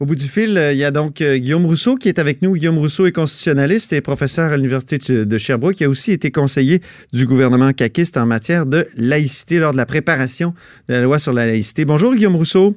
Au bout du fil, il y a donc Guillaume Rousseau qui est avec nous. Guillaume Rousseau est constitutionnaliste et professeur à l'Université de Sherbrooke. Il a aussi été conseiller du gouvernement caquiste en matière de laïcité lors de la préparation de la loi sur la laïcité. Bonjour Guillaume Rousseau.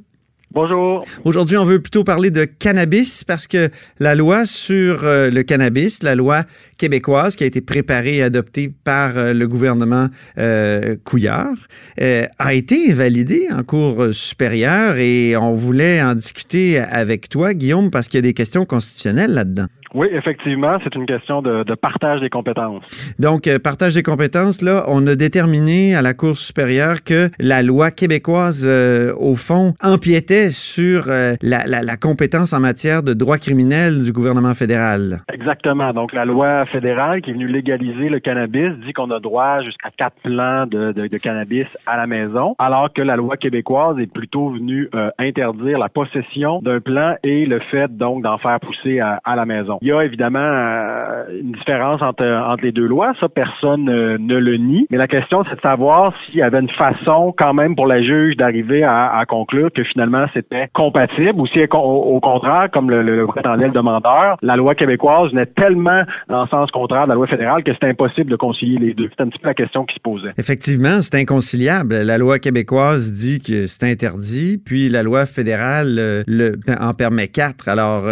Bonjour. Aujourd'hui, on veut plutôt parler de cannabis parce que la loi sur euh, le cannabis, la loi québécoise qui a été préparée et adoptée par euh, le gouvernement euh, Couillard, a été validée en cours supérieur et on voulait en discuter avec toi, Guillaume, parce qu'il y a des questions constitutionnelles là-dedans. Oui, effectivement, c'est une question de, partage des compétences. Donc, euh, partage des compétences, là, on a déterminé à la Cour supérieure que la loi québécoise, euh, au fond, empiétait sur euh, la, compétence en matière de droit criminel du gouvernement fédéral. Exactement. Donc, la loi fédérale qui est venue légaliser le cannabis dit qu'on a droit jusqu'à quatre plants de, cannabis à la maison, alors que la loi québécoise est plutôt venue interdire la possession d'un plant et le fait, donc, d'en faire pousser à la maison. Il y a évidemment euh, une différence entre, entre les deux lois, ça personne euh, ne le nie, mais la question c'est de savoir s'il y avait une façon quand même pour la juge d'arriver à, conclure que finalement c'était compatible ou si au, contraire, comme le, prétendait le demandeur, la loi québécoise n'est tellement dans le sens contraire de la loi fédérale que c'est impossible de concilier les deux. C'est un petit peu la question qui se posait. Effectivement, c'est inconciliable. La loi québécoise dit que c'est interdit, puis la loi fédérale euh, en permet quatre. Alors,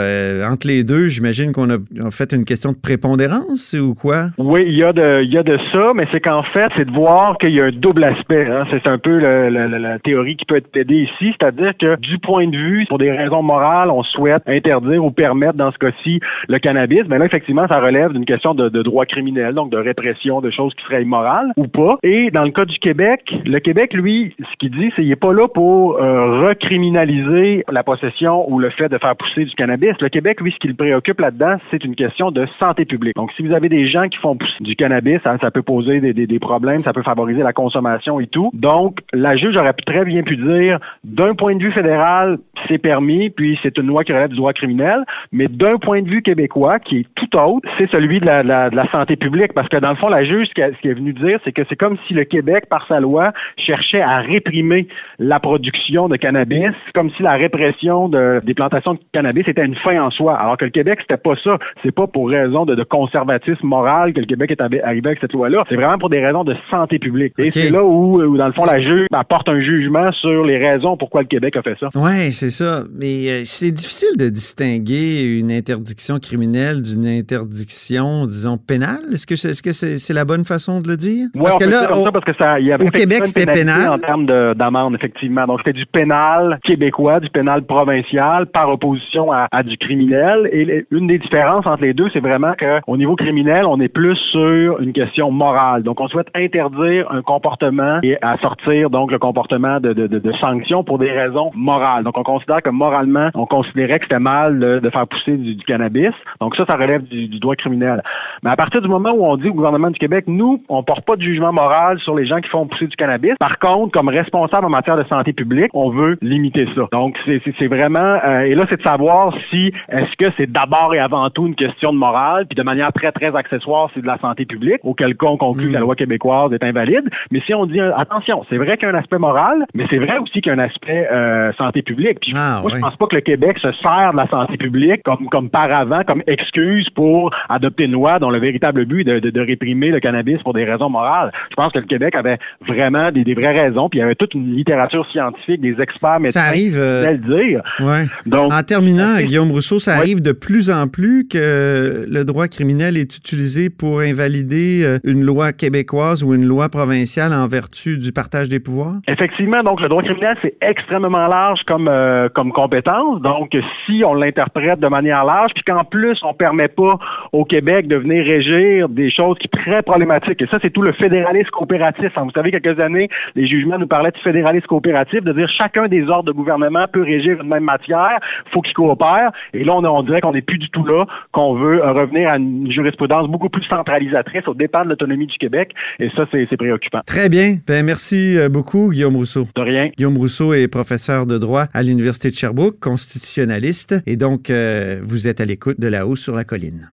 entre les deux, j'imagine qu'on a, fait une question de prépondérance ou quoi? Oui, il y a de, il y a de ça, mais c'est qu'en fait, c'est de voir qu'il y a un double aspect. Hein. C'est un peu la théorie qui peut être aidée ici, c'est-à-dire que du point de vue, pour des raisons morales, on souhaite interdire ou permettre, dans ce cas-ci, le cannabis. Mais là, effectivement, ça relève d'une question de, droit criminel, donc de répression, de choses qui seraient immorales ou pas. Et dans le cas du Québec, le Québec, lui, ce qu'il dit, c'est qu'il n'est pas là pour euh, recriminaliser la possession ou le fait de faire pousser du cannabis. Le Québec, lui, ce qui le préoccupe là-dedans, c'est une question de santé publique. Donc, si vous avez des gens qui font du cannabis, hein, ça peut poser des, problèmes, ça peut favoriser la consommation et tout. Donc, la juge aurait très bien pu dire, d'un point de vue fédéral, c'est permis, puis c'est une loi qui relève du droit criminel, mais d'un point de vue québécois, qui est tout autre, c'est celui de la, santé publique, parce que dans le fond, la juge, ce qu'elle est venue dire, c'est que c'est comme si le Québec, par sa loi, cherchait à réprimer la production de cannabis, comme si la répression de, des plantations de cannabis était une fin en soi, alors que le Québec, c'était pas ça. C'est pas pour raison de, conservatisme moral que le Québec est arrivé avec cette loi-là. C'est vraiment pour des raisons de santé publique. Et c'est là où, dans le fond, la juge apporte un jugement sur les raisons pourquoi le Québec a fait ça. Oui, c'est ça. Mais euh, c'est difficile de distinguer une interdiction criminelle d'une interdiction, disons, pénale. Est-ce que c'est -ce c'est la bonne façon de le dire? Oui, parce que là, ça parce que ça, il y avait au Québec, c'était pénal. En termes d'amende, effectivement. Donc, c'était du pénal québécois, du pénal provincial, par opposition à, à du criminel. Et une des différence entre les deux, c'est vraiment qu'au niveau criminel, on est plus sur une question morale. Donc, on souhaite interdire un comportement et à sortir donc le comportement de, de, de, sanctions pour des raisons morales. Donc, on considère que moralement, on considérait que c'était mal de, faire pousser du, cannabis. Donc, ça, ça relève du, droit criminel. Mais à partir du moment où on dit au gouvernement du Québec, nous, on porte pas de jugement moral sur les gens qui font pousser du cannabis. Par contre, comme responsable en matière de santé publique, on veut limiter ça. Donc, c'est vraiment, euh, et là, c'est de savoir si est-ce que c'est d'abord et avant tout une question de morale, puis de manière très, très accessoire, c'est de la santé publique, auquel cas on conclut que la mm. loi québécoise est invalide. Mais si on dit, euh, attention, c'est vrai qu'il y a un aspect moral, mais c'est vrai aussi qu'il y a un aspect euh, santé publique. Puis ah, moi, je pense pas que le Québec se sert de la santé publique comme, comme paravent, comme excuse pour adopter une loi dont le véritable but est de, de, réprimer le cannabis pour des raisons morales. Je pense que le Québec avait vraiment des, des vraies raisons, puis il y avait toute une littérature scientifique, des experts médecins ça arrive, euh, le dire. Ouais. Donc, en terminant, Guillaume Rousseau, ça arrive de plus en plus que le droit criminel est utilisé pour invalider euh, une loi québécoise ou une loi provinciale en vertu du partage des pouvoirs? Effectivement, donc le droit criminel, c'est extrêmement large comme, euh, comme compétence. Donc, si on l'interprète de manière large, puis qu'en plus, on permet pas au Québec de venir régir des choses qui sont très problématiques, et ça, c'est tout le fédéralisme coopératif. Vous savez, quelques années, les jugements nous parlaient de fédéralisme coopératif, de dire chacun des ordres de gouvernement peut régir une même matière, faut qu'ils coopèrent. Et là, on, on dirait qu'on n'est plus du tout là, qu'on veut euh, revenir à une jurisprudence beaucoup plus centralisatrice au dépend de l'autonomie du Québec. Et ça, c'est préoccupant. Très bien. Ben, merci euh, beaucoup, Guillaume Rousseau. De rien. Guillaume Rousseau est professeur de droit à l'Université de Sherbrooke, constitutionnaliste. Et donc, euh, vous êtes à l'écoute de La Haut sur la colline.